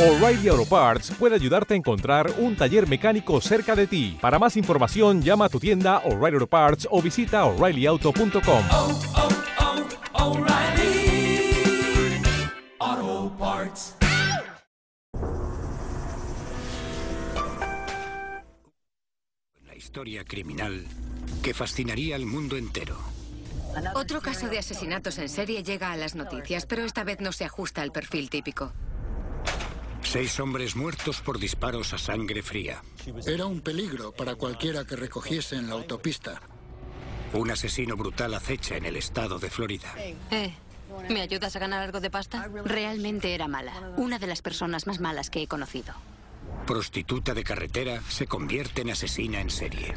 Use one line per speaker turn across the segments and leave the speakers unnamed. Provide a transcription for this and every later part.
O'Reilly Auto Parts puede ayudarte a encontrar un taller mecánico cerca de ti. Para más información, llama a tu tienda O'Reilly Auto Parts o visita oreillyauto.com.
oh, oh, Parts.
La historia criminal que fascinaría al mundo entero.
Otro caso de asesinatos en serie llega a las noticias, pero esta vez no se ajusta al perfil típico.
Seis hombres muertos por disparos a sangre fría.
Era un peligro para cualquiera que recogiese en la autopista.
Un asesino brutal acecha en el estado de Florida.
Eh, ¿me ayudas a ganar algo de pasta?
Realmente era mala. Una de las personas más malas que he conocido.
Prostituta de carretera se convierte en asesina en serie.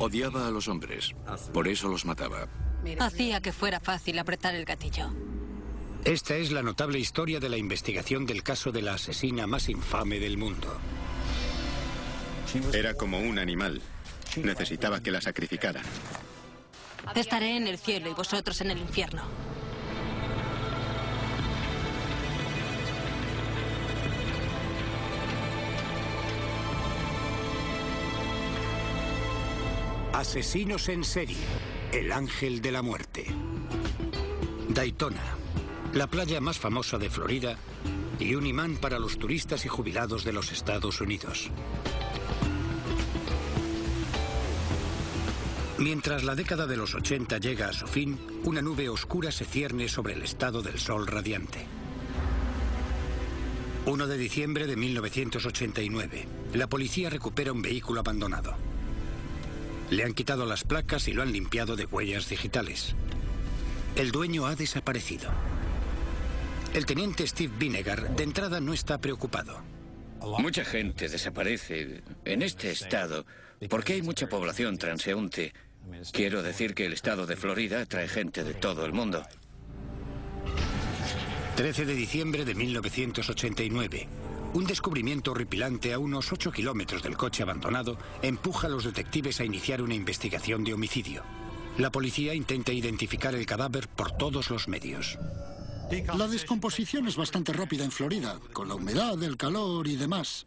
Odiaba a los hombres, por eso los mataba.
Hacía que fuera fácil apretar el gatillo.
Esta es la notable historia de la investigación del caso de la asesina más infame del mundo.
Era como un animal. Necesitaba que la sacrificaran.
Estaré en el cielo y vosotros en el infierno.
Asesinos en serie. El ángel de la muerte. Daytona, la playa más famosa de Florida y un imán para los turistas y jubilados de los Estados Unidos. Mientras la década de los 80 llega a su fin, una nube oscura se cierne sobre el estado del sol radiante. 1 de diciembre de 1989. La policía recupera un vehículo abandonado. Le han quitado las placas y lo han limpiado de huellas digitales. El dueño ha desaparecido. El teniente Steve Vinegar de entrada no está preocupado.
Mucha gente desaparece en este estado porque hay mucha población transeúnte. Quiero decir que el estado de Florida trae gente de todo el mundo.
13 de diciembre de 1989. Un descubrimiento horripilante a unos 8 kilómetros del coche abandonado empuja a los detectives a iniciar una investigación de homicidio. La policía intenta identificar el cadáver por todos los medios.
La descomposición es bastante rápida en Florida, con la humedad, el calor y demás.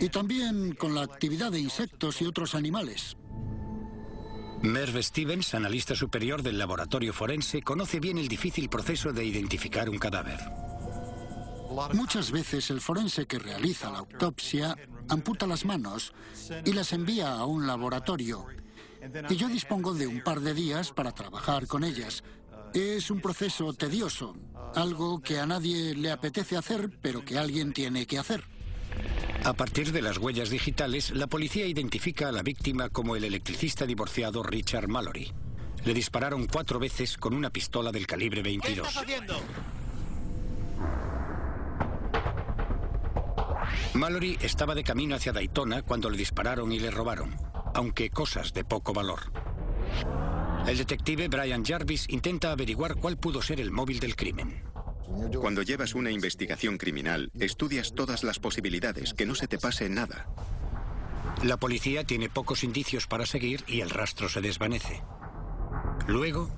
Y también con la actividad de insectos y otros animales.
Merv Stevens, analista superior del laboratorio forense, conoce bien el difícil proceso de identificar un cadáver.
Muchas veces el forense que realiza la autopsia amputa las manos y las envía a un laboratorio. Y yo dispongo de un par de días para trabajar con ellas. Es un proceso tedioso, algo que a nadie le apetece hacer, pero que alguien tiene que hacer.
A partir de las huellas digitales, la policía identifica a la víctima como el electricista divorciado Richard Mallory. Le dispararon cuatro veces con una pistola del calibre 22. Mallory estaba de camino hacia Daytona cuando le dispararon y le robaron, aunque cosas de poco valor. El detective Brian Jarvis intenta averiguar cuál pudo ser el móvil del crimen.
Cuando llevas una investigación criminal, estudias todas las posibilidades, que no se te pase nada.
La policía tiene pocos indicios para seguir y el rastro se desvanece. Luego,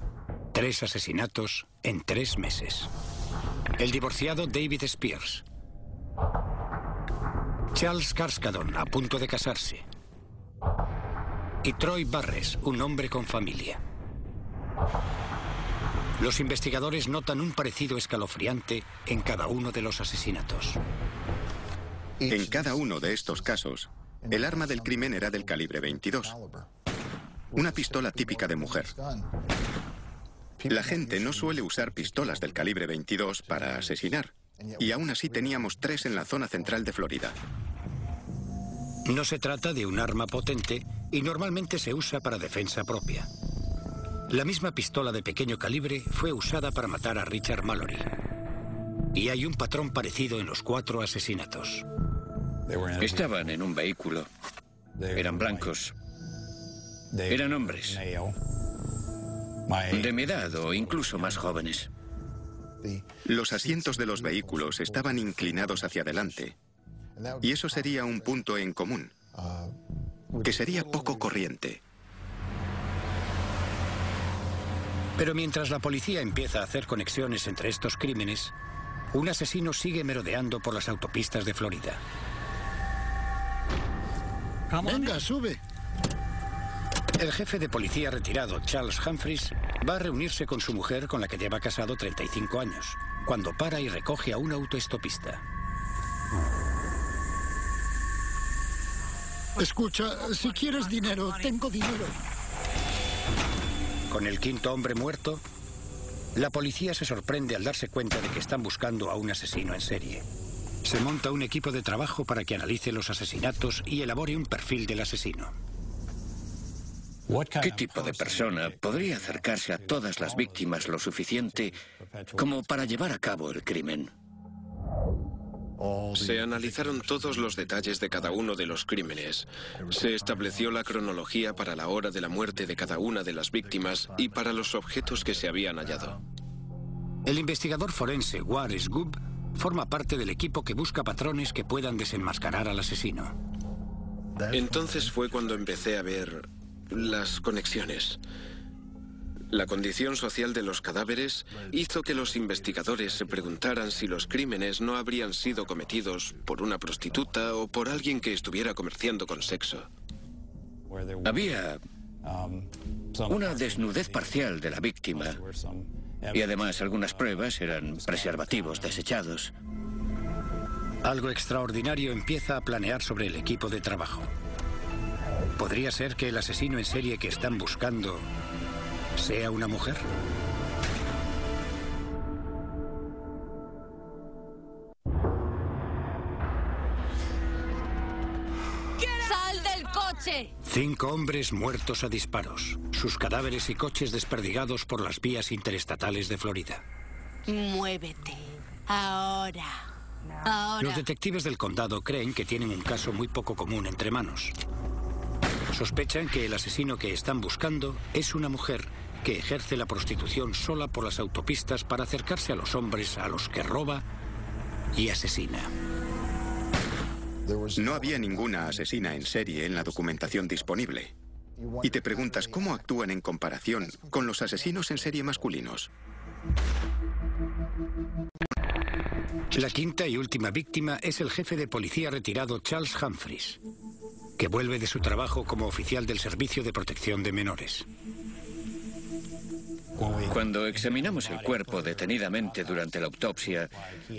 tres asesinatos en tres meses. El divorciado David Spears. Charles Carskadon, a punto de casarse. Y Troy Barres, un hombre con familia. Los investigadores notan un parecido escalofriante en cada uno de los asesinatos.
En cada uno de estos casos, el arma del crimen era del calibre 22. Una pistola típica de mujer. La gente no suele usar pistolas del calibre 22 para asesinar. Y aún así teníamos tres en la zona central de Florida.
No se trata de un arma potente y normalmente se usa para defensa propia. La misma pistola de pequeño calibre fue usada para matar a Richard Mallory. Y hay un patrón parecido en los cuatro asesinatos.
Estaban en un vehículo. Eran blancos. Eran hombres. De mi edad o incluso más jóvenes.
Los asientos de los vehículos estaban inclinados hacia adelante. Y eso sería un punto en común, que sería poco corriente.
Pero mientras la policía empieza a hacer conexiones entre estos crímenes, Un asesino sigue merodeando por las autopistas de Florida.
Venga, sube.
El jefe de policía retirado, Charles Humphries, va a reunirse con su mujer con la que lleva casado 35 años, cuando para y recoge a un autoestopista.
Escucha, si quieres dinero, tengo dinero.
Con el quinto hombre muerto, la policía se sorprende al darse cuenta de que están buscando a un asesino en serie. Se monta un equipo de trabajo para que analice los asesinatos y elabore un perfil del asesino.
¿Qué tipo de persona podría acercarse a todas las víctimas lo suficiente como para llevar a cabo el crimen?
Se analizaron todos los detalles de cada uno de los crímenes. Se estableció la cronología para la hora de la muerte de cada una de las víctimas y para los objetos que se habían hallado.
El investigador forense Waris Gub forma parte del equipo que busca patrones que puedan desenmascarar al asesino.
Entonces fue cuando empecé a ver las conexiones. La condición social de los cadáveres hizo que los investigadores se preguntaran si los crímenes no habrían sido cometidos por una prostituta o por alguien que estuviera comerciando con sexo.
Había una desnudez parcial de la víctima y además algunas pruebas eran preservativos desechados.
Algo extraordinario empieza a planear sobre el equipo de trabajo. ¿Podría ser que el asesino en serie que están buscando sea una mujer?
¡Sal del coche!
Cinco hombres muertos a disparos, sus cadáveres y coches desperdigados por las vías interestatales de Florida.
Muévete. Ahora. Ahora.
Los detectives del condado creen que tienen un caso muy poco común entre manos. Sospechan que el asesino que están buscando es una mujer que ejerce la prostitución sola por las autopistas para acercarse a los hombres a los que roba y asesina.
No había ninguna asesina en serie en la documentación disponible. Y te preguntas cómo actúan en comparación con los asesinos en serie masculinos.
La quinta y última víctima es el jefe de policía retirado Charles Humphries, que vuelve de su trabajo como oficial del Servicio de Protección de Menores.
Cuando examinamos el cuerpo detenidamente durante la autopsia,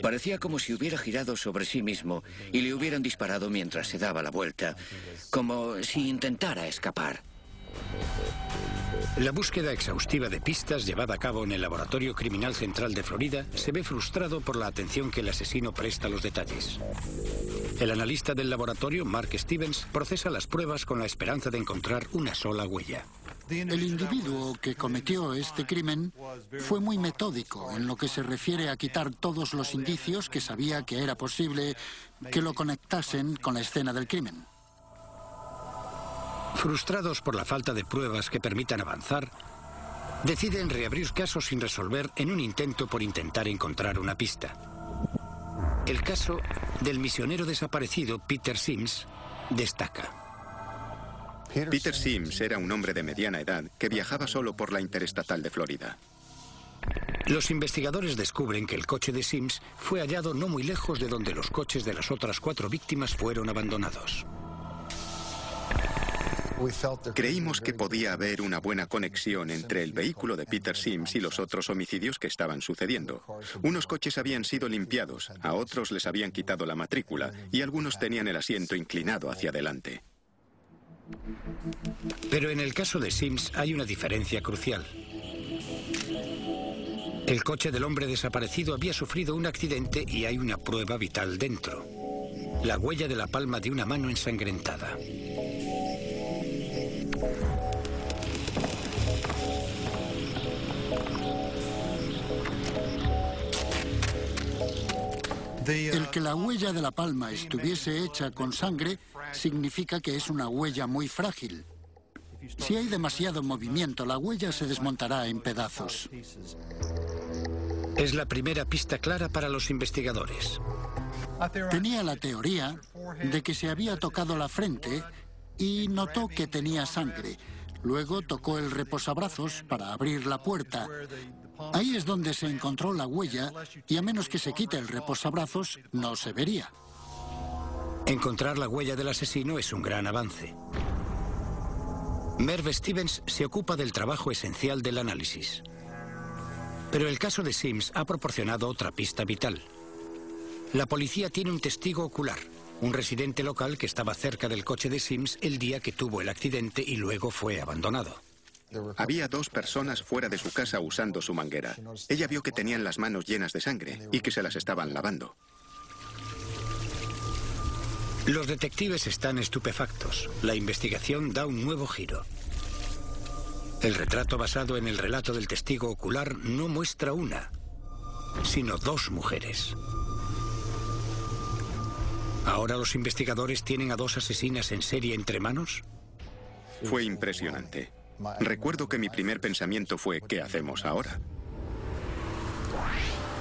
parecía como si hubiera girado sobre sí mismo y le hubieran disparado mientras se daba la vuelta, como si intentara escapar.
La búsqueda exhaustiva de pistas llevada a cabo en el Laboratorio Criminal Central de Florida se ve frustrado por la atención que el asesino presta a los detalles. El analista del laboratorio, Mark Stevens, procesa las pruebas con la esperanza de encontrar una sola huella.
El individuo que cometió este crimen fue muy metódico en lo que se refiere a quitar todos los indicios que sabía que era posible que lo conectasen con la escena del crimen.
Frustrados por la falta de pruebas que permitan avanzar, deciden reabrir casos sin resolver en un intento por intentar encontrar una pista. El caso del misionero desaparecido Peter Sims destaca.
Peter Sims era un hombre de mediana edad que viajaba solo por la interestatal de Florida.
Los investigadores descubren que el coche de Sims fue hallado no muy lejos de donde los coches de las otras cuatro víctimas fueron abandonados.
Creímos que podía haber una buena conexión entre el vehículo de Peter Sims y los otros homicidios que estaban sucediendo. Unos coches habían sido limpiados, a otros les habían quitado la matrícula y algunos tenían el asiento inclinado hacia adelante.
Pero en el caso de Sims hay una diferencia crucial. El coche del hombre desaparecido había sufrido un accidente y hay una prueba vital dentro. La huella de la palma de una mano ensangrentada.
El que la huella de la palma estuviese hecha con sangre significa que es una huella muy frágil. Si hay demasiado movimiento, la huella se desmontará en pedazos.
Es la primera pista clara para los investigadores.
Tenía la teoría de que se había tocado la frente y notó que tenía sangre. Luego tocó el reposabrazos para abrir la puerta Ahí es donde se encontró la huella y a menos que se quite el reposabrazos, no se vería.
Encontrar la huella del asesino es un gran avance. Merv Stevens se ocupa del trabajo esencial del análisis. Pero el caso de Sims ha proporcionado otra pista vital. La policía tiene un testigo ocular, un residente local que estaba cerca del coche de Sims el día que tuvo el accidente y luego fue abandonado.
Había dos personas fuera de su casa usando su manguera. Ella vio que tenían las manos llenas de sangre y que se las estaban lavando.
Los detectives están estupefactos. La investigación da un nuevo giro. El retrato basado en el relato del testigo ocular no muestra una, sino dos mujeres. ¿Ahora los investigadores tienen a dos asesinas en serie entre manos?
Fue impresionante. Recuerdo que mi primer pensamiento fue, ¿qué hacemos ahora?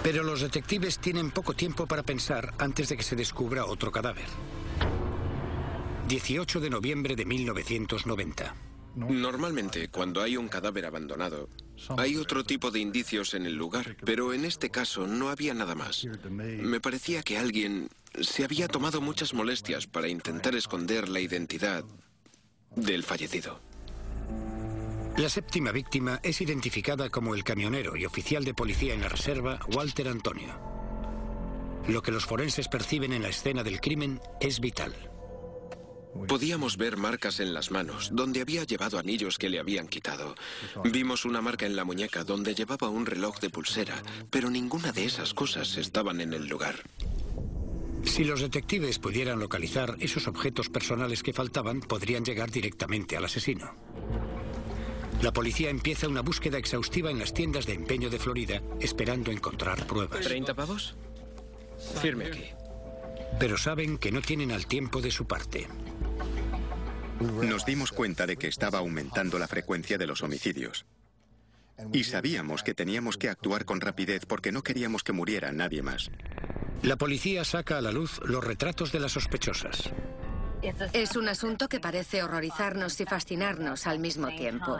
Pero los detectives tienen poco tiempo para pensar antes de que se descubra otro cadáver. 18 de noviembre de 1990.
Normalmente, cuando hay un cadáver abandonado, hay otro tipo de indicios en el lugar, pero en este caso no había nada más. Me parecía que alguien se había tomado muchas molestias para intentar esconder la identidad del fallecido.
La séptima víctima es identificada como el camionero y oficial de policía en la reserva, Walter Antonio. Lo que los forenses perciben en la escena del crimen es vital.
Podíamos ver marcas en las manos, donde había llevado anillos que le habían quitado. Vimos una marca en la muñeca donde llevaba un reloj de pulsera, pero ninguna de esas cosas estaban en el lugar.
Si los detectives pudieran localizar esos objetos personales que faltaban, podrían llegar directamente al asesino. La policía empieza una búsqueda exhaustiva en las tiendas de empeño de Florida, esperando encontrar pruebas.
¿30 pavos? Firme aquí.
Pero saben que no tienen al tiempo de su parte.
Nos dimos cuenta de que estaba aumentando la frecuencia de los homicidios. Y sabíamos que teníamos que actuar con rapidez porque no queríamos que muriera nadie más.
La policía saca a la luz los retratos de las sospechosas.
Es un asunto que parece horrorizarnos y fascinarnos al mismo tiempo.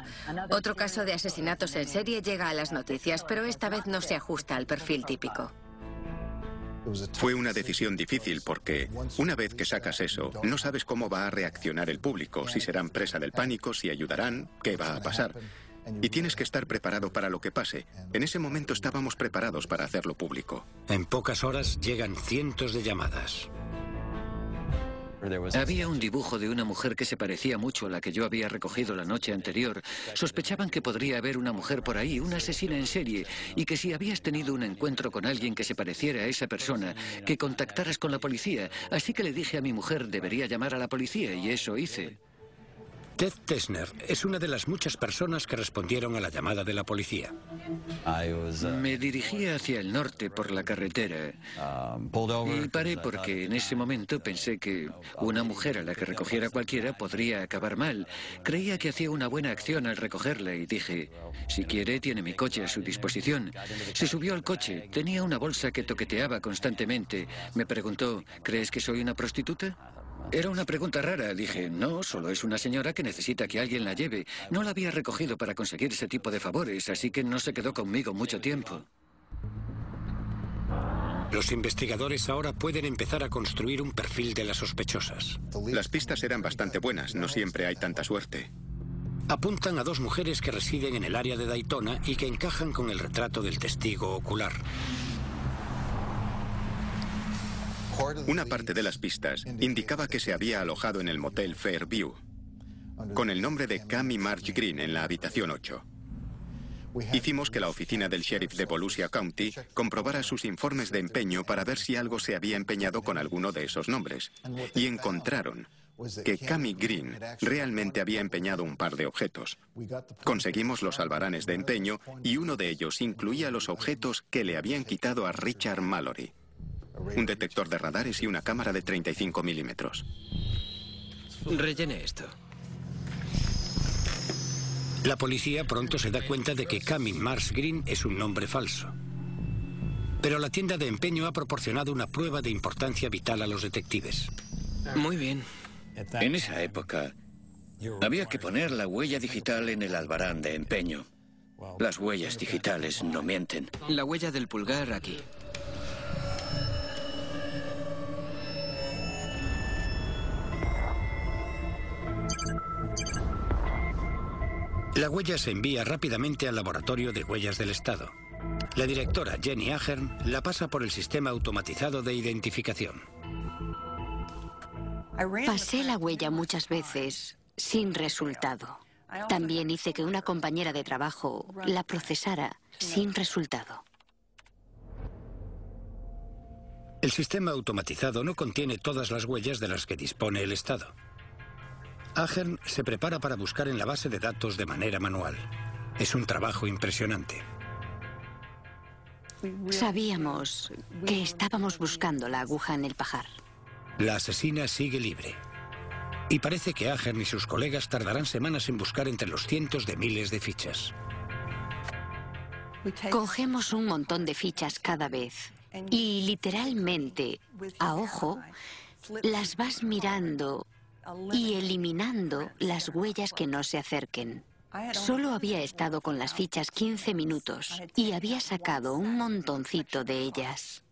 Otro caso de asesinatos en serie llega a las noticias, pero esta vez no se ajusta al perfil típico.
Fue una decisión difícil porque una vez que sacas eso, no sabes cómo va a reaccionar el público, si serán presa del pánico, si ayudarán, qué va a pasar. Y tienes que estar preparado para lo que pase. En ese momento estábamos preparados para hacerlo público.
En pocas horas llegan cientos de llamadas.
Había un dibujo de una mujer que se parecía mucho a la que yo había recogido la noche anterior. Sospechaban que podría haber una mujer por ahí, una asesina en serie, y que si habías tenido un encuentro con alguien que se pareciera a esa persona, que contactaras con la policía. Así que le dije a mi mujer, debería llamar a la policía, y eso hice.
Ted Tesner es una de las muchas personas que respondieron a la llamada de la policía.
Me dirigía hacia el norte por la carretera y paré porque en ese momento pensé que una mujer a la que recogiera cualquiera podría acabar mal. Creía que hacía una buena acción al recogerla y dije, si quiere tiene mi coche a su disposición. Se subió al coche, tenía una bolsa que toqueteaba constantemente. Me preguntó, ¿crees que soy una prostituta? Era una pregunta rara. Dije, no, solo es una señora que necesita que alguien la lleve. No la había recogido para conseguir ese tipo de favores, así que no se quedó conmigo mucho tiempo.
Los investigadores ahora pueden empezar a construir un perfil de las sospechosas.
Las pistas eran bastante buenas, no siempre hay tanta suerte.
Apuntan a dos mujeres que residen en el área de Daytona y que encajan con el retrato del testigo ocular.
Una parte de las pistas indicaba que se había alojado en el motel Fairview, con el nombre de Cami Marge Green en la habitación 8. Hicimos que la oficina del sheriff de Volusia County comprobara sus informes de empeño para ver si algo se había empeñado con alguno de esos nombres. Y encontraron que Cami Green realmente había empeñado un par de objetos. Conseguimos los albaranes de empeño y uno de ellos incluía los objetos que le habían quitado a Richard Mallory un detector de radares y una cámara de 35 milímetros.
Rellene esto.
La policía pronto se da cuenta de que Cami Mars Green es un nombre falso. Pero la tienda de empeño ha proporcionado una prueba de importancia vital a los detectives.
Muy bien. En esa época había que poner la huella digital en el albarán de empeño.
Las huellas digitales no mienten.
La huella del pulgar aquí.
La huella se envía rápidamente al laboratorio de huellas del Estado. La directora Jenny Ahern la pasa por el sistema automatizado de identificación.
Pasé la huella muchas veces sin resultado. También hice que una compañera de trabajo la procesara sin resultado.
El sistema automatizado no contiene todas las huellas de las que dispone el Estado. Ahern se prepara para buscar en la base de datos de manera manual. Es un trabajo impresionante.
Sabíamos que estábamos buscando la aguja en el pajar.
La asesina sigue libre. Y parece que Ahern y sus colegas tardarán semanas en buscar entre los cientos de miles de fichas.
Cogemos un montón de fichas cada vez y literalmente, a ojo, las vas mirando y eliminando las huellas que no se acerquen. Solo había estado con las fichas 15 minutos y había sacado un montoncito de ellas.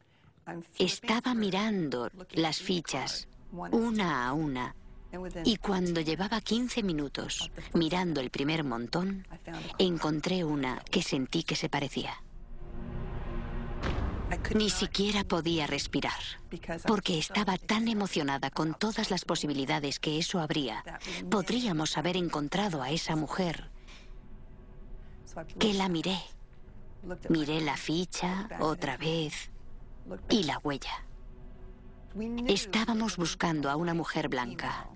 Estaba mirando las fichas una a una y cuando llevaba 15 minutos mirando el primer montón, encontré una que sentí que se parecía. Ni siquiera podía respirar, porque estaba tan emocionada con todas las posibilidades que eso habría. Podríamos haber encontrado a esa mujer, que la miré. Miré la ficha otra vez y la huella. Estábamos buscando a una mujer blanca.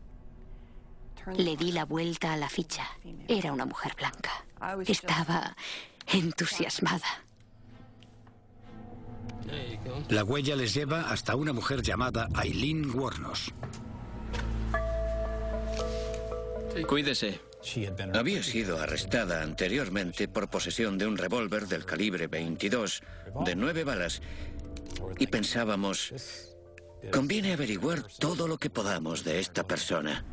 Le di la vuelta a la ficha. Era una mujer blanca. Estaba entusiasmada.
La huella les lleva hasta una mujer llamada Aileen Wornos.
Cuídese.
Había sido arrestada anteriormente por posesión de un revólver del calibre 22, de nueve balas, y pensábamos, conviene averiguar todo lo que podamos de esta persona.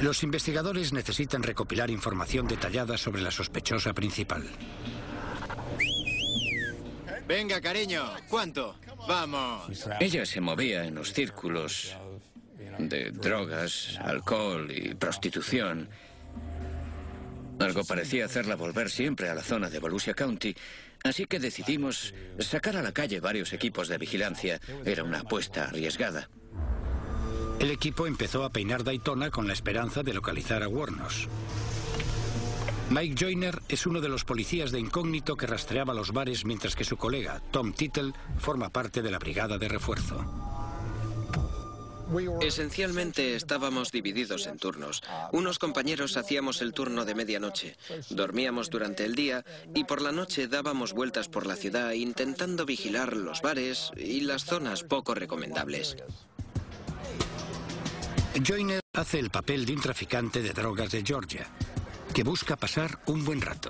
Los investigadores necesitan recopilar información detallada sobre la sospechosa principal.
Venga, cariño, ¿cuánto? Vamos.
Ella se movía en los círculos de drogas, alcohol y prostitución. Algo parecía hacerla volver siempre a la zona de Volusia County, así que decidimos sacar a la calle varios equipos de vigilancia. Era una apuesta arriesgada.
El equipo empezó a peinar Daytona con la esperanza de localizar a Warnos. Mike Joyner es uno de los policías de incógnito que rastreaba los bares mientras que su colega, Tom Tittle, forma parte de la brigada de refuerzo.
Esencialmente estábamos divididos en turnos. Unos compañeros hacíamos el turno de medianoche, dormíamos durante el día y por la noche dábamos vueltas por la ciudad intentando vigilar los bares y las zonas poco recomendables.
Joyner hace el papel de un traficante de drogas de Georgia, que busca pasar un buen rato.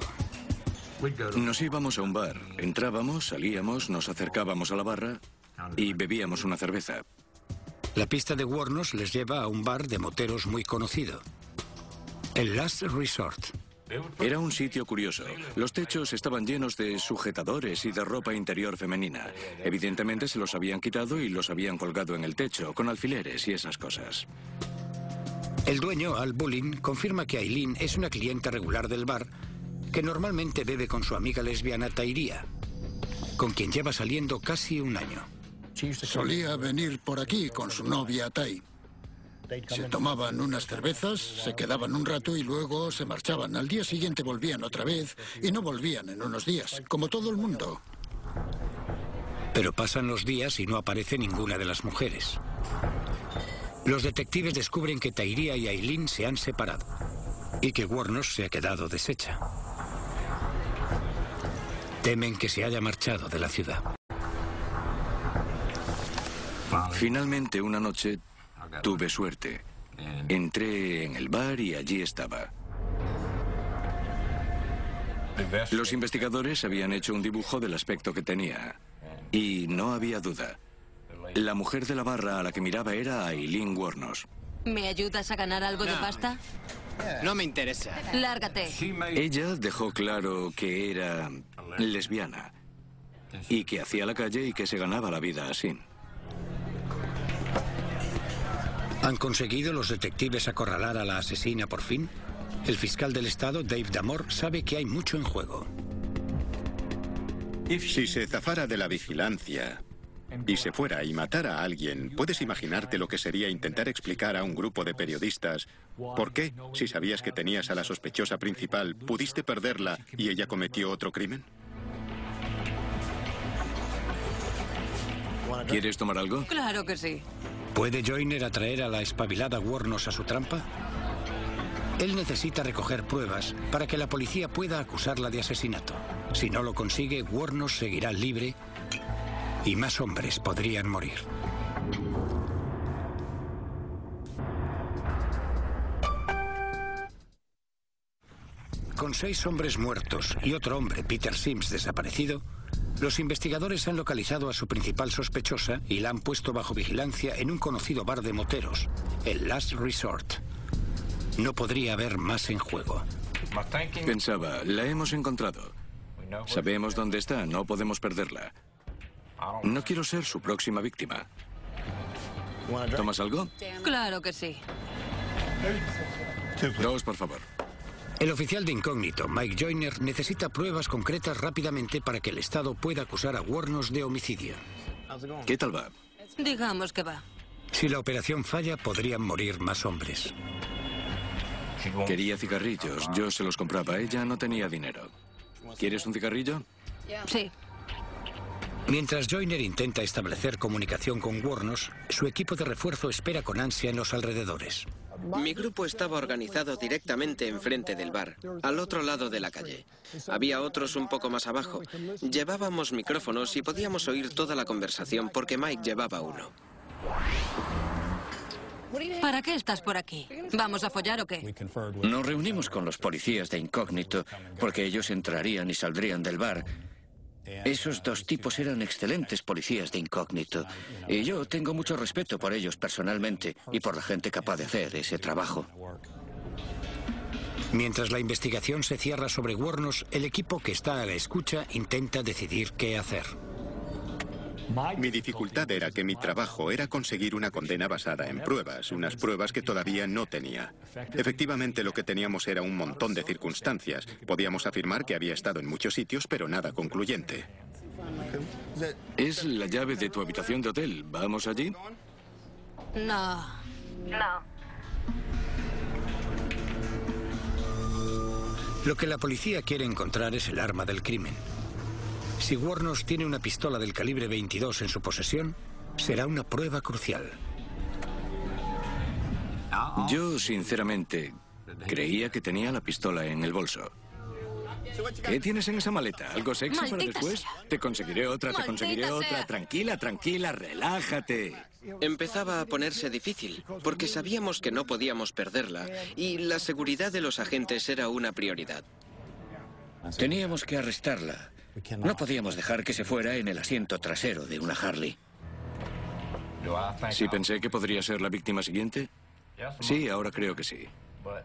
Nos íbamos a un bar, entrábamos, salíamos, nos acercábamos a la barra y bebíamos una cerveza.
La pista de Warnos les lleva a un bar de moteros muy conocido, el Last Resort.
Era un sitio curioso. Los techos estaban llenos de sujetadores y de ropa interior femenina. Evidentemente se los habían quitado y los habían colgado en el techo, con alfileres y esas cosas.
El dueño, Al Bulling, confirma que Aileen es una clienta regular del bar que normalmente bebe con su amiga lesbiana Tairia, con quien lleva saliendo casi un año.
Solía venir por aquí con su novia Tai. Se tomaban unas cervezas, se quedaban un rato y luego se marchaban. Al día siguiente volvían otra vez y no volvían en unos días, como todo el mundo.
Pero pasan los días y no aparece ninguna de las mujeres. Los detectives descubren que Tairia y Aileen se han separado y que Warnos se ha quedado deshecha. Temen que se haya marchado de la ciudad.
Finalmente, una noche, tuve suerte. Entré en el bar y allí estaba. Los investigadores habían hecho un dibujo del aspecto que tenía. Y no había duda. La mujer de la barra a la que miraba era Aileen Warnos.
¿Me ayudas a ganar algo de pasta?
No me interesa.
Lárgate.
Ella dejó claro que era lesbiana y que hacía la calle y que se ganaba la vida así.
¿Han conseguido los detectives acorralar a la asesina por fin? El fiscal del estado, Dave Damore, sabe que hay mucho en juego.
Si se zafara de la vigilancia y se fuera y matara a alguien, ¿puedes imaginarte lo que sería intentar explicar a un grupo de periodistas por qué, si sabías que tenías a la sospechosa principal, pudiste perderla y ella cometió otro crimen?
¿Quieres tomar algo?
Claro que sí.
¿Puede Joyner atraer a la espabilada Warnos a su trampa? Él necesita recoger pruebas para que la policía pueda acusarla de asesinato. Si no lo consigue, Warnos seguirá libre y más hombres podrían morir. Con seis hombres muertos y otro hombre, Peter Sims, desaparecido, los investigadores han localizado a su principal sospechosa y la han puesto bajo vigilancia en un conocido bar de moteros, el Last Resort. No podría haber más en juego.
Pensaba, la hemos encontrado. Sabemos dónde está, no podemos perderla. No quiero ser su próxima víctima. ¿Tomas algo?
Claro que sí.
Dos, por favor.
El oficial de incógnito, Mike Joyner, necesita pruebas concretas rápidamente para que el Estado pueda acusar a Warnos de homicidio.
¿Qué tal va?
Digamos que va.
Si la operación falla, podrían morir más hombres.
Quería cigarrillos, yo se los compraba, ella no tenía dinero. ¿Quieres un cigarrillo?
Sí.
Mientras Joyner intenta establecer comunicación con Warnos, su equipo de refuerzo espera con ansia en los alrededores.
Mi grupo estaba organizado directamente enfrente del bar, al otro lado de la calle. Había otros un poco más abajo. Llevábamos micrófonos y podíamos oír toda la conversación porque Mike llevaba uno.
¿Para qué estás por aquí? ¿Vamos a follar o qué?
Nos reunimos con los policías de incógnito porque ellos entrarían y saldrían del bar. Esos dos tipos eran excelentes policías de incógnito. Y yo tengo mucho respeto por ellos personalmente y por la gente capaz de hacer ese trabajo.
Mientras la investigación se cierra sobre Warnos, el equipo que está a la escucha intenta decidir qué hacer.
Mi dificultad era que mi trabajo era conseguir una condena basada en pruebas, unas pruebas que todavía no tenía. Efectivamente, lo que teníamos era un montón de circunstancias. Podíamos afirmar que había estado en muchos sitios, pero nada concluyente.
Es la llave de tu habitación de hotel. ¿Vamos allí?
No. No.
Lo que la policía quiere encontrar es el arma del crimen. Si Warnos tiene una pistola del calibre 22 en su posesión, será una prueba crucial.
Yo, sinceramente, creía que tenía la pistola en el bolso. ¿Qué tienes en esa maleta? ¿Algo sexy para después?
sea.
Te conseguiré otra, te conseguiré otra. Tranquila, tranquila, relájate.
Empezaba a ponerse difícil, porque sabíamos que no podíamos perderla y la seguridad de los agentes era una prioridad.
Teníamos que arrestarla. No podíamos dejar que se fuera en el asiento trasero de una Harley.
Sí pensé que podría ser la víctima siguiente. Sí, ahora creo que sí.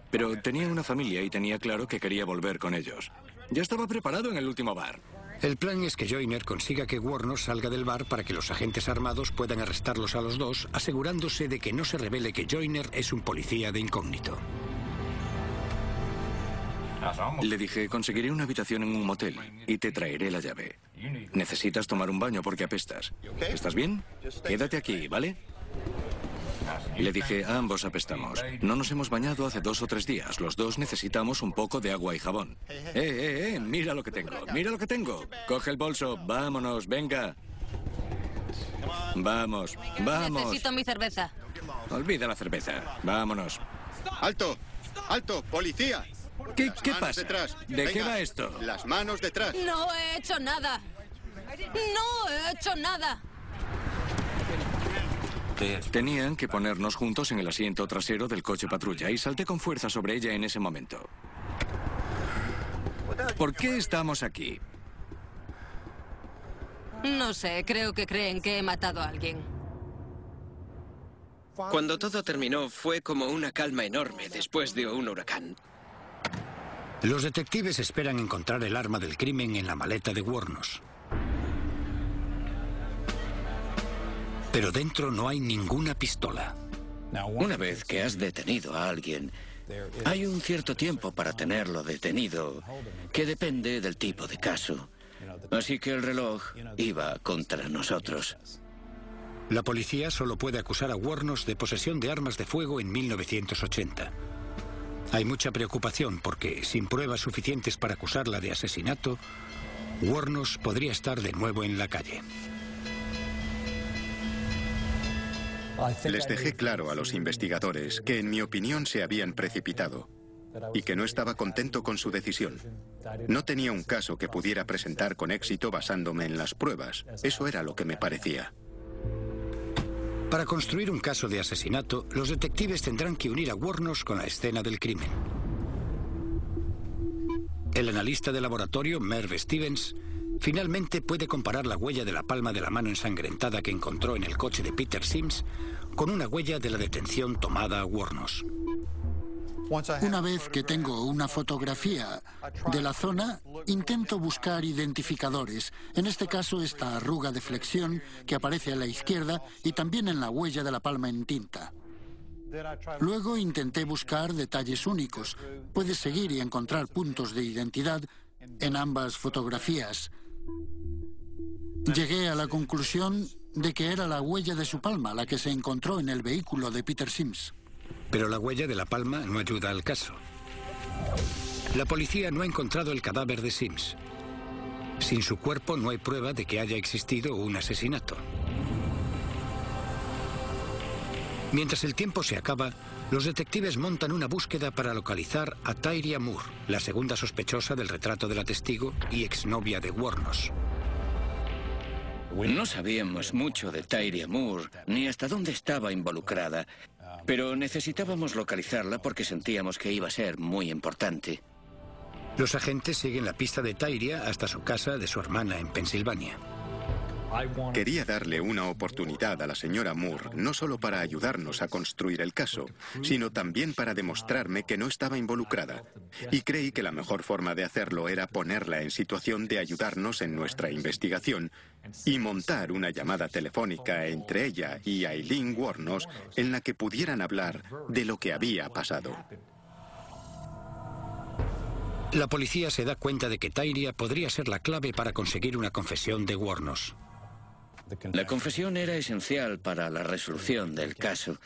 Pero tenía una familia y tenía claro que quería volver con ellos. Ya estaba preparado en el último bar.
El plan es que Joyner consiga que Warnos salga del bar para que los agentes armados puedan arrestarlos a los dos, asegurándose de que no se revele que Joyner es un policía de incógnito.
Le dije, conseguiré una habitación en un motel y te traeré la llave. Necesitas tomar un baño porque apestas. ¿Estás bien? Quédate aquí, ¿vale? Le dije, ambos apestamos. No nos hemos bañado hace dos o tres días. Los dos necesitamos un poco de agua y jabón. ¡Eh, eh, eh! Mira lo que tengo. Mira lo que tengo. Coge el bolso. Vámonos, venga. Vamos, vamos.
Necesito mi cerveza.
Olvida la cerveza. Vámonos.
¡Alto! ¡Alto! ¡Policía!
¿Qué,
Las
qué
manos
pasa?
detrás.
¿De qué va esto?
Las manos detrás.
No he hecho nada. No he hecho nada.
Tenían que ponernos juntos en el asiento trasero del coche patrulla y salté con fuerza sobre ella en ese momento. ¿Por qué estamos aquí?
No sé, creo que creen que he matado a alguien.
Cuando todo terminó fue como una calma enorme después de un huracán.
Los detectives esperan encontrar el arma del crimen en la maleta de Warnos. Pero dentro no hay ninguna pistola.
Una vez que has detenido a alguien, hay un cierto tiempo para tenerlo detenido, que depende del tipo de caso. Así que el reloj iba contra nosotros.
La policía solo puede acusar a Warnos de posesión de armas de fuego en 1980. Hay mucha preocupación porque, sin pruebas suficientes para acusarla de asesinato, Warnos podría estar de nuevo en la calle.
Les dejé claro a los investigadores que en mi opinión se habían precipitado y que no estaba contento con su decisión. No tenía un caso que pudiera presentar con éxito basándome en las pruebas. Eso era lo que me parecía.
Para construir un caso de asesinato, los detectives tendrán que unir a Warnos con la escena del crimen. El analista de laboratorio, Merv Stevens, finalmente puede comparar la huella de la palma de la mano ensangrentada que encontró en el coche de Peter Sims con una huella de la detención tomada a Warnos.
Una vez que tengo una fotografía de la zona, intento buscar identificadores. En este caso, esta arruga de flexión que aparece a la izquierda y también en la huella de la palma en tinta. Luego intenté buscar detalles únicos. Puedes seguir y encontrar puntos de identidad en ambas fotografías. Llegué a la conclusión de que era la huella de su palma la que se encontró en el vehículo de Peter Sims.
Pero la huella de la palma no ayuda al caso. La policía no ha encontrado el cadáver de Sims. Sin su cuerpo no hay prueba de que haya existido un asesinato. Mientras el tiempo se acaba, los detectives montan una búsqueda para localizar a Tyria Moore, la segunda sospechosa del retrato de la testigo y exnovia de Warnos.
No sabíamos mucho de Tyria Moore, ni hasta dónde estaba involucrada, pero necesitábamos localizarla porque sentíamos que iba a ser muy importante.
Los agentes siguen la pista de Tyria hasta su casa de su hermana en Pensilvania.
Quería darle una oportunidad a la señora Moore, no solo para ayudarnos a construir el caso, sino también para demostrarme que no estaba involucrada. Y creí que la mejor forma de hacerlo era ponerla en situación de ayudarnos en nuestra investigación y montar una llamada telefónica entre ella y Aileen Warnos en la que pudieran hablar de lo que había pasado.
La policía se da cuenta de que Tyria podría ser la clave para conseguir una confesión de Warnos.
La confesión era esencial para la resolución del caso,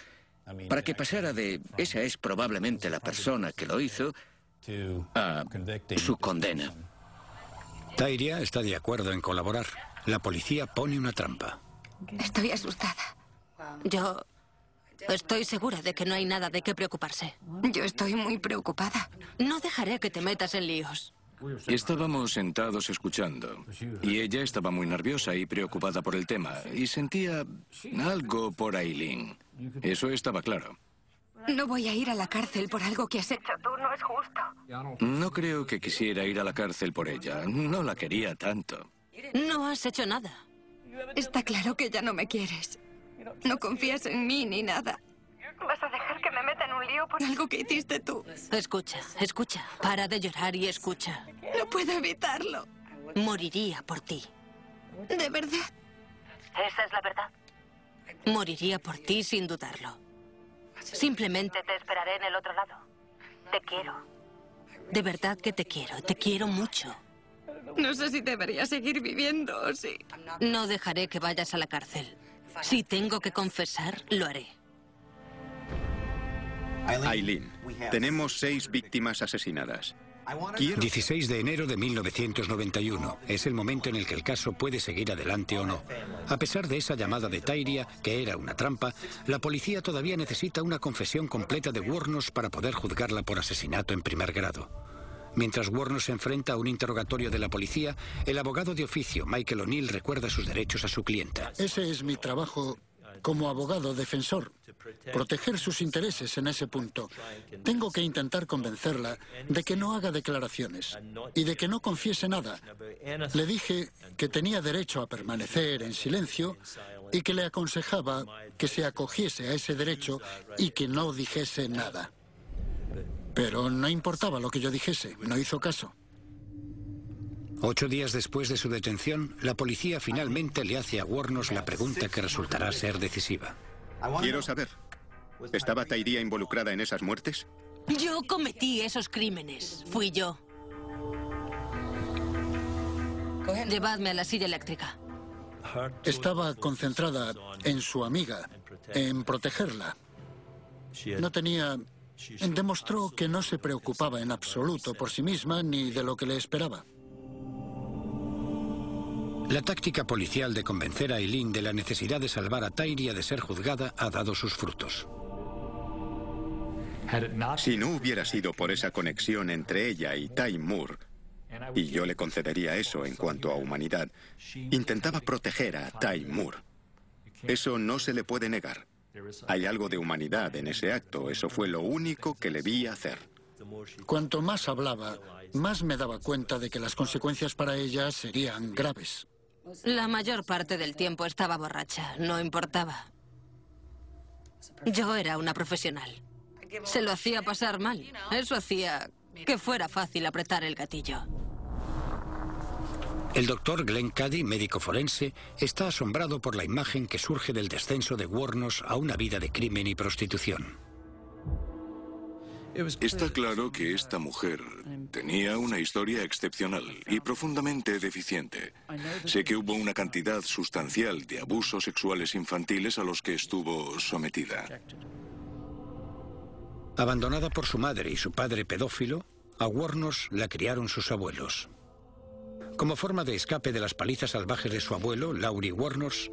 para que pasara de esa es probablemente la persona que lo hizo a su condena.
Tyria está de acuerdo en colaborar. La policía pone una trampa.
Estoy asustada. Yo estoy segura de que no hay nada de qué preocuparse.
Yo estoy muy preocupada.
No dejaré que te metas en líos.
Estábamos sentados escuchando y ella estaba muy nerviosa y preocupada por el tema y sentía algo por Aileen. Eso estaba claro.
No voy a ir a la cárcel por algo que has hecho tú, no es justo.
No creo que quisiera ir a la cárcel por ella. No la quería tanto.
No has hecho nada.
Está claro que ya no me quieres. No confías en mí ni nada. ¿Vas a dejar que me meta en un lío por algo que hiciste tú?
Escucha, escucha. Para de llorar y escucha.
No puedo evitarlo.
Moriría por ti.
¿De verdad?
Esa es la verdad. Moriría por ti sin dudarlo. Simplemente te esperaré en el otro lado. Te quiero. De verdad que te quiero. Te quiero mucho.
No sé si debería seguir viviendo o si...
No dejaré que vayas a la cárcel. Si tengo que confesar, lo haré.
Aileen, tenemos seis víctimas asesinadas. Quiero
16 de enero de 1991. Es el momento en el que el caso puede seguir adelante o no. A pesar de esa llamada de Tyria, que era una trampa, la policía todavía necesita una confesión completa de Warnos para poder juzgarla por asesinato en primer grado. Mientras Warnos se enfrenta a un interrogatorio de la policía, el abogado de oficio, Michael O'Neill, recuerda sus derechos a su clienta.
Ese es mi trabajo como abogado defensor, proteger sus intereses en ese punto. Tengo que intentar convencerla de que no haga declaraciones y de que no confiese nada. Le dije que tenía derecho a permanecer en silencio y que le aconsejaba que se acogiese a ese derecho y que no dijese nada. Pero no importaba lo que yo dijese, no hizo caso.
Ocho días después de su detención, la policía finalmente le hace a Warnos la pregunta que resultará ser decisiva.
Quiero saber, ¿estaba Tairía involucrada en esas muertes?
Yo cometí esos crímenes. Fui yo. Llevadme a la silla eléctrica.
Estaba concentrada en su amiga, en protegerla. No tenía... Demostró que no se preocupaba en absoluto por sí misma ni de lo que le esperaba.
La táctica policial de convencer a Eileen de la necesidad de salvar a Tyria de ser juzgada ha dado sus frutos.
Si no hubiera sido por esa conexión entre ella y Ty Moore, y yo le concedería eso en cuanto a humanidad, intentaba proteger a Ty Moore. Eso no se le puede negar. Hay algo de humanidad en ese acto, eso fue lo único que le vi hacer.
Cuanto más hablaba, más me daba cuenta de que las consecuencias para ella serían graves.
La mayor parte del tiempo estaba borracha, no importaba. Yo era una profesional. Se lo hacía pasar mal. Eso hacía que fuera fácil apretar el gatillo.
El doctor Glenn Caddy, médico forense, está asombrado por la imagen que surge del descenso de Warnos a una vida de crimen y prostitución.
Está claro que esta mujer tenía una historia excepcional y profundamente deficiente. Sé que hubo una cantidad sustancial de abusos sexuales infantiles a los que estuvo sometida.
Abandonada por su madre y su padre pedófilo, a Warnos la criaron sus abuelos. Como forma de escape de las palizas salvajes de su abuelo, Laurie Warners,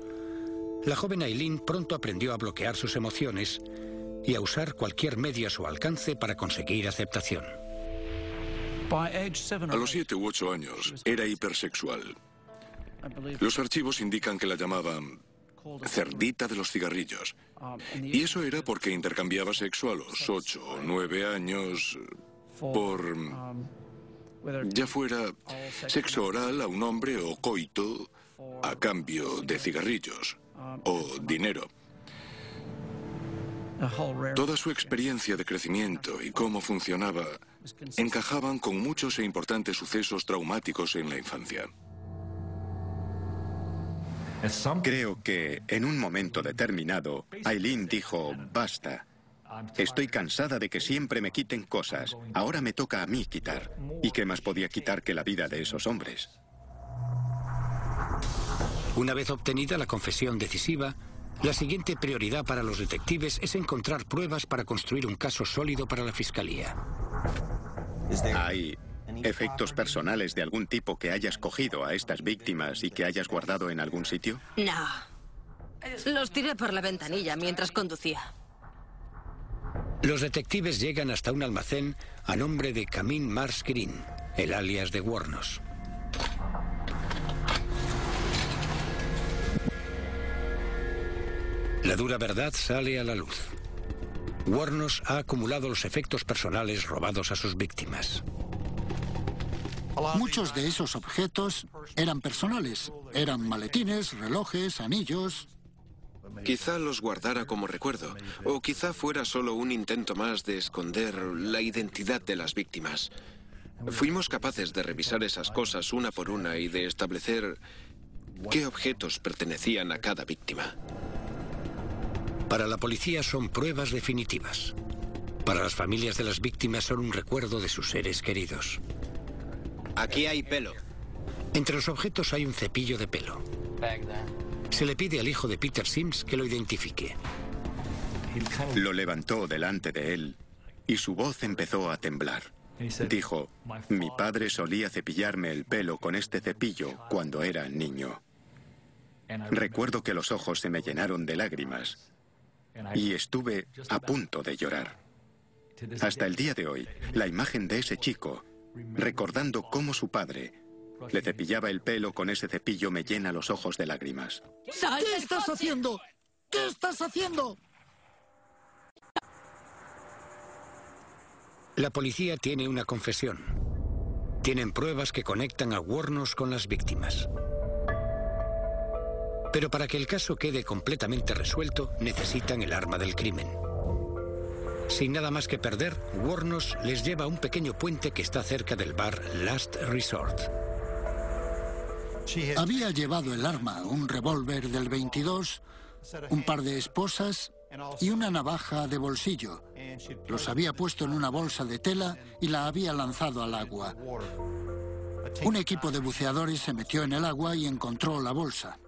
la joven Aileen pronto aprendió a bloquear sus emociones y a usar cualquier medio a su alcance para conseguir aceptación.
A los siete u ocho años era hipersexual. Los archivos indican que la llamaban cerdita de los cigarrillos. Y eso era porque intercambiaba sexo a los ocho o nueve años por... ya fuera sexo oral a un hombre o coito a cambio de cigarrillos o dinero. Toda su experiencia de crecimiento y cómo funcionaba encajaban con muchos e importantes sucesos traumáticos en la infancia.
Creo que en un momento determinado, Aileen dijo, basta. Estoy cansada de que siempre me quiten cosas. Ahora me toca a mí quitar. ¿Y qué más podía quitar que la vida de esos hombres?
Una vez obtenida la confesión decisiva, la siguiente prioridad para los detectives es encontrar pruebas para construir un caso sólido para la fiscalía.
¿Hay efectos personales de algún tipo que hayas cogido a estas víctimas y que hayas guardado en algún sitio?
No. Los tiré por la ventanilla mientras conducía.
Los detectives llegan hasta un almacén a nombre de Camille Mars Green, el alias de Warnos. La dura verdad sale a la luz. Warnos ha acumulado los efectos personales robados a sus víctimas.
Muchos de esos objetos eran personales. Eran maletines, relojes, anillos.
Quizá los guardara como recuerdo, o quizá fuera solo un intento más de esconder la identidad de las víctimas. Fuimos capaces de revisar esas cosas una por una y de establecer qué objetos pertenecían a cada víctima.
Para la policía son pruebas definitivas. Para las familias de las víctimas son un recuerdo de sus seres queridos.
Aquí hay pelo.
Entre los objetos hay un cepillo de pelo. Se le pide al hijo de Peter Sims que lo identifique.
Lo levantó delante de él y su voz empezó a temblar. Dijo, mi padre solía cepillarme el pelo con este cepillo cuando era niño. Recuerdo que los ojos se me llenaron de lágrimas y estuve a punto de llorar. Hasta el día de hoy, la imagen de ese chico, recordando cómo su padre le cepillaba el pelo con ese cepillo, me llena los ojos de lágrimas.
¿Qué estás haciendo? ¿Qué estás haciendo?
La policía tiene una confesión. Tienen pruebas que conectan a Warnos con las víctimas. Pero para que el caso quede completamente resuelto, necesitan el arma del crimen. Sin nada más que perder, Warnos les lleva a un pequeño puente que está cerca del bar Last Resort.
Había llevado el arma, un revólver del 22, un par de esposas y una navaja de bolsillo. Los había puesto en una bolsa de tela y la había lanzado al agua. Un equipo de buceadores se metió en el agua y encontró la bolsa.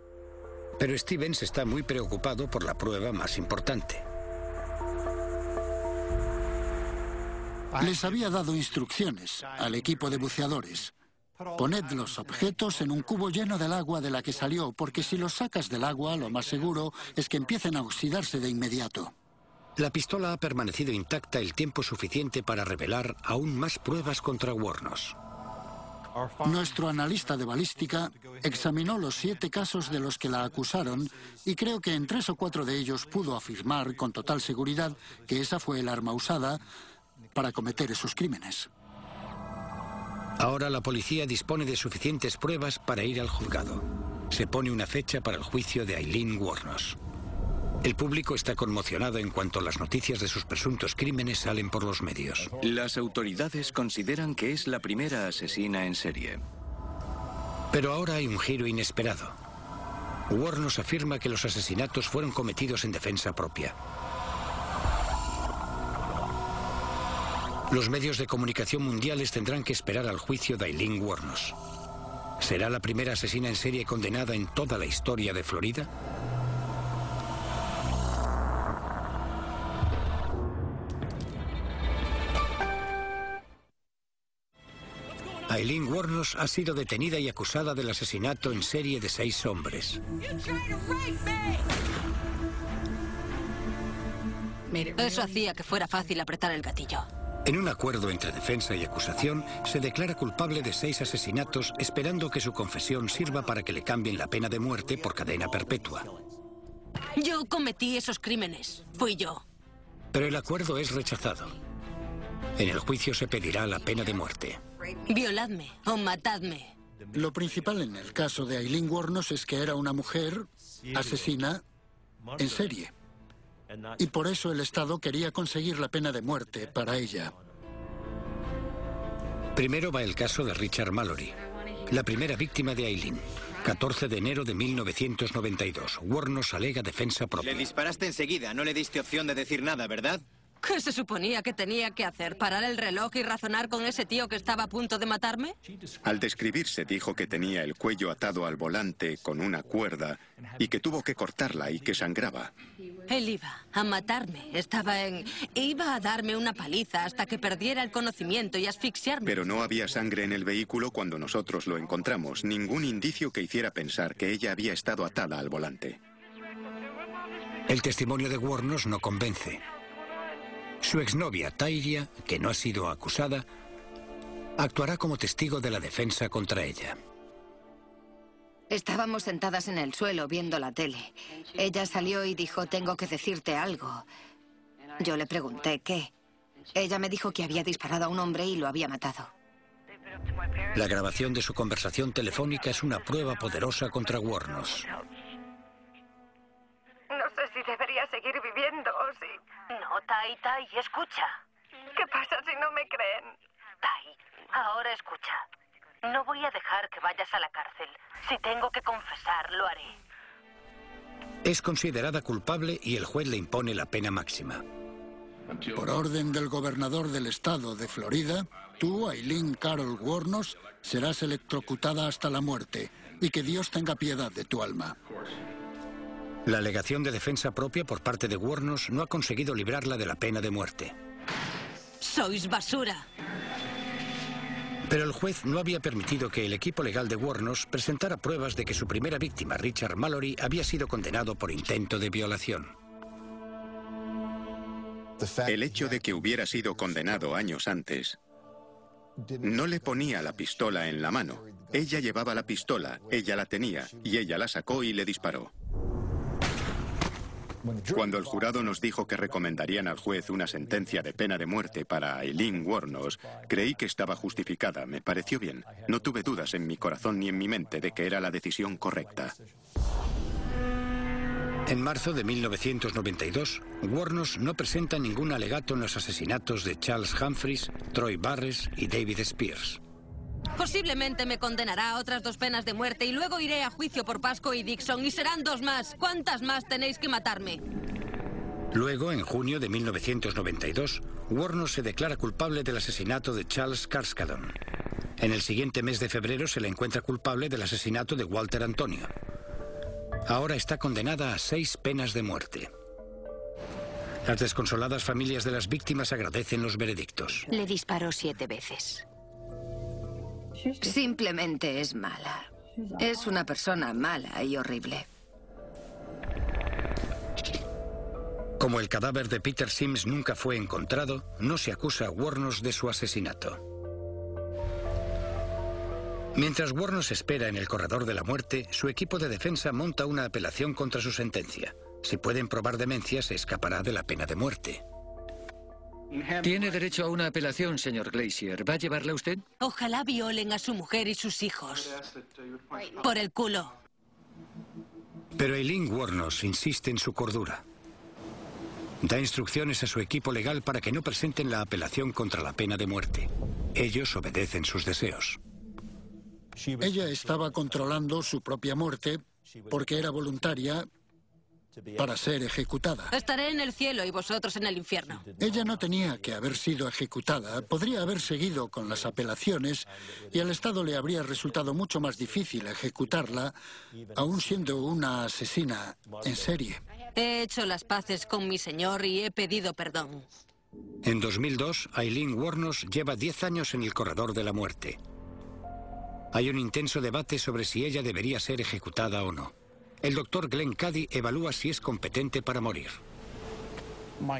Pero Stevens está muy preocupado por la prueba más importante.
Les había dado instrucciones al equipo de buceadores. Poned los objetos en un cubo lleno del agua de la que salió, porque si los sacas del agua, lo más seguro es que empiecen a oxidarse de inmediato.
La pistola ha permanecido intacta el tiempo suficiente para revelar aún más pruebas contra Warnos.
Nuestro analista de balística examinó los siete casos de los que la acusaron y creo que en tres o cuatro de ellos pudo afirmar con total seguridad que esa fue el arma usada para cometer esos crímenes.
Ahora la policía dispone de suficientes pruebas para ir al juzgado. Se pone una fecha para el juicio de Eileen Warnos. El público está conmocionado en cuanto las noticias de sus presuntos crímenes salen por los medios.
Las autoridades consideran que es la primera asesina en serie.
Pero ahora hay un giro inesperado. Warnos afirma que los asesinatos fueron cometidos en defensa propia. Los medios de comunicación mundiales tendrán que esperar al juicio de Eileen Warnos. ¿Será la primera asesina en serie condenada en toda la historia de Florida? Warnos ha sido detenida y acusada del asesinato en serie de seis hombres.
Eso hacía que fuera fácil apretar el gatillo.
En un acuerdo entre defensa y acusación, se declara culpable de seis asesinatos esperando que su confesión sirva para que le cambien la pena de muerte por cadena perpetua.
Yo cometí esos crímenes. Fui yo.
Pero el acuerdo es rechazado. En el juicio se pedirá la pena de muerte.
Violadme o matadme.
Lo principal en el caso de Aileen Warnos es que era una mujer asesina en serie. Y por eso el Estado quería conseguir la pena de muerte para ella.
Primero va el caso de Richard Mallory, la primera víctima de Aileen. 14 de enero de 1992. Warnos alega defensa propia.
Le disparaste enseguida, no le diste opción de decir nada, ¿verdad?
¿Qué se suponía que tenía que hacer? ¿Parar el reloj y razonar con ese tío que estaba a punto de matarme?
Al describirse dijo que tenía el cuello atado al volante con una cuerda y que tuvo que cortarla y que sangraba.
Él iba a matarme. Estaba en... Iba a darme una paliza hasta que perdiera el conocimiento y asfixiarme.
Pero no había sangre en el vehículo cuando nosotros lo encontramos. Ningún indicio que hiciera pensar que ella había estado atada al volante.
El testimonio de Warnos no convence. Su exnovia, Tyria, que no ha sido acusada, actuará como testigo de la defensa contra ella.
Estábamos sentadas en el suelo viendo la tele. Ella salió y dijo, tengo que decirte algo. Yo le pregunté, ¿qué? Ella me dijo que había disparado a un hombre y lo había matado.
La grabación de su conversación telefónica es una prueba poderosa contra Warnos.
Debería seguir viviendo o si...
No, Tai, Tai, escucha.
¿Qué pasa si no me creen?
Tai, ahora escucha. No voy a dejar que vayas a la cárcel. Si tengo que confesar, lo haré.
Es considerada culpable y el juez le impone la pena máxima.
Por orden del gobernador del estado de Florida, tú, Aileen Carol Warnos, serás electrocutada hasta la muerte y que Dios tenga piedad de tu alma.
La alegación de defensa propia por parte de Warnos no ha conseguido librarla de la pena de muerte.
Sois basura.
Pero el juez no había permitido que el equipo legal de Warnos presentara pruebas de que su primera víctima, Richard Mallory, había sido condenado por intento de violación.
El hecho de que hubiera sido condenado años antes no le ponía la pistola en la mano. Ella llevaba la pistola, ella la tenía, y ella la sacó y le disparó. Cuando el jurado nos dijo que recomendarían al juez una sentencia de pena de muerte para Eileen Warnos, creí que estaba justificada, me pareció bien. No tuve dudas en mi corazón ni en mi mente de que era la decisión correcta.
En marzo de 1992, Warnos no presenta ningún alegato en los asesinatos de Charles Humphreys, Troy Barres y David Spears.
Posiblemente me condenará a otras dos penas de muerte y luego iré a juicio por Pasco y Dixon y serán dos más. ¿Cuántas más tenéis que matarme?
Luego, en junio de 1992, Warnos se declara culpable del asesinato de Charles Carskadon. En el siguiente mes de febrero se le encuentra culpable del asesinato de Walter Antonio. Ahora está condenada a seis penas de muerte. Las desconsoladas familias de las víctimas agradecen los veredictos.
Le disparó siete veces.
Simplemente es mala. Es una persona mala y horrible.
Como el cadáver de Peter Sims nunca fue encontrado, no se acusa a Warnos de su asesinato. Mientras Warnos espera en el corredor de la muerte, su equipo de defensa monta una apelación contra su sentencia. Si pueden probar demencia, se escapará de la pena de muerte.
Tiene derecho a una apelación, señor Glacier. ¿Va a llevarla usted?
Ojalá violen a su mujer y sus hijos. Por el culo.
Pero Eileen Warnos insiste en su cordura. Da instrucciones a su equipo legal para que no presenten la apelación contra la pena de muerte. Ellos obedecen sus deseos.
Ella estaba controlando su propia muerte porque era voluntaria para ser ejecutada.
Estaré en el cielo y vosotros en el infierno.
Ella no tenía que haber sido ejecutada, podría haber seguido con las apelaciones y al Estado le habría resultado mucho más difícil ejecutarla, aún siendo una asesina en serie.
He hecho las paces con mi señor y he pedido perdón.
En 2002, Eileen Warnos lleva 10 años en el corredor de la muerte. Hay un intenso debate sobre si ella debería ser ejecutada o no. El doctor Glenn Cady evalúa si es competente para morir.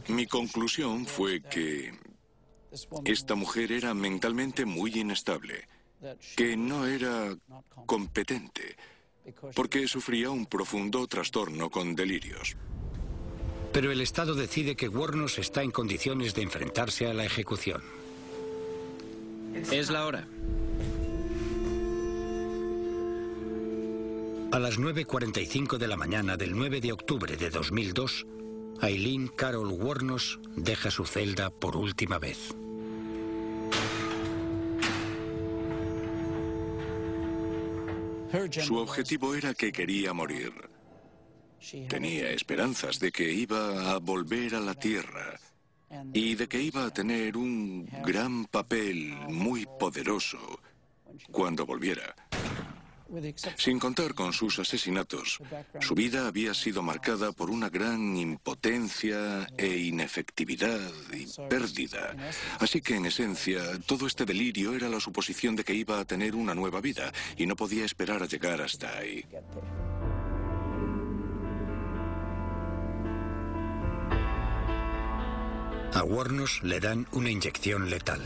Mi conclusión fue que esta mujer era mentalmente muy inestable, que no era competente, porque sufría un profundo trastorno con delirios.
Pero el Estado decide que Warnos está en condiciones de enfrentarse a la ejecución.
Es la hora.
A las 9.45 de la mañana del 9 de octubre de 2002, Eileen Carol Warnos deja su celda por última vez.
Su objetivo era que quería morir. Tenía esperanzas de que iba a volver a la Tierra y de que iba a tener un gran papel muy poderoso cuando volviera. Sin contar con sus asesinatos, su vida había sido marcada por una gran impotencia e inefectividad y pérdida. Así que, en esencia, todo este delirio era la suposición de que iba a tener una nueva vida y no podía esperar a llegar hasta ahí.
A Warnos le dan una inyección letal.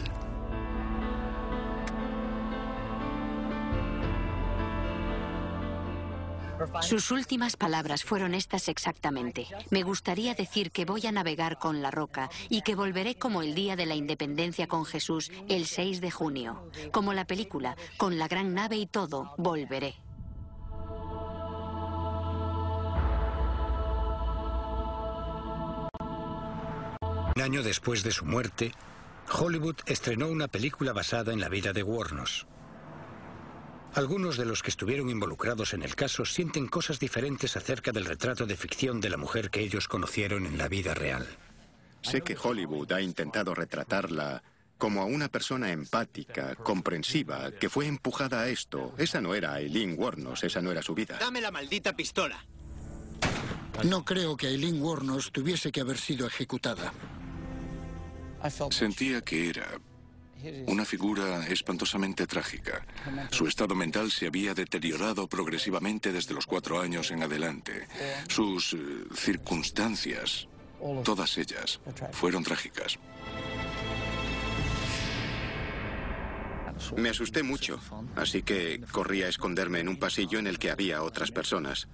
Sus últimas palabras fueron estas exactamente. Me gustaría decir que voy a navegar con la roca y que volveré como el día de la independencia con Jesús el 6 de junio. Como la película, con la gran nave y todo, volveré.
Un año después de su muerte, Hollywood estrenó una película basada en la vida de Warnos. Algunos de los que estuvieron involucrados en el caso sienten cosas diferentes acerca del retrato de ficción de la mujer que ellos conocieron en la vida real.
Sé que Hollywood ha intentado retratarla como a una persona empática, comprensiva, que fue empujada a esto. Esa no era Eileen Warnos, esa no era su vida.
Dame la maldita pistola.
No creo que Eileen Warnos tuviese que haber sido ejecutada.
Sentía que era una figura espantosamente trágica. Su estado mental se había deteriorado progresivamente desde los cuatro años en adelante. Sus eh, circunstancias, todas ellas, fueron trágicas.
Me asusté mucho, así que corrí a esconderme en un pasillo en el que había otras personas.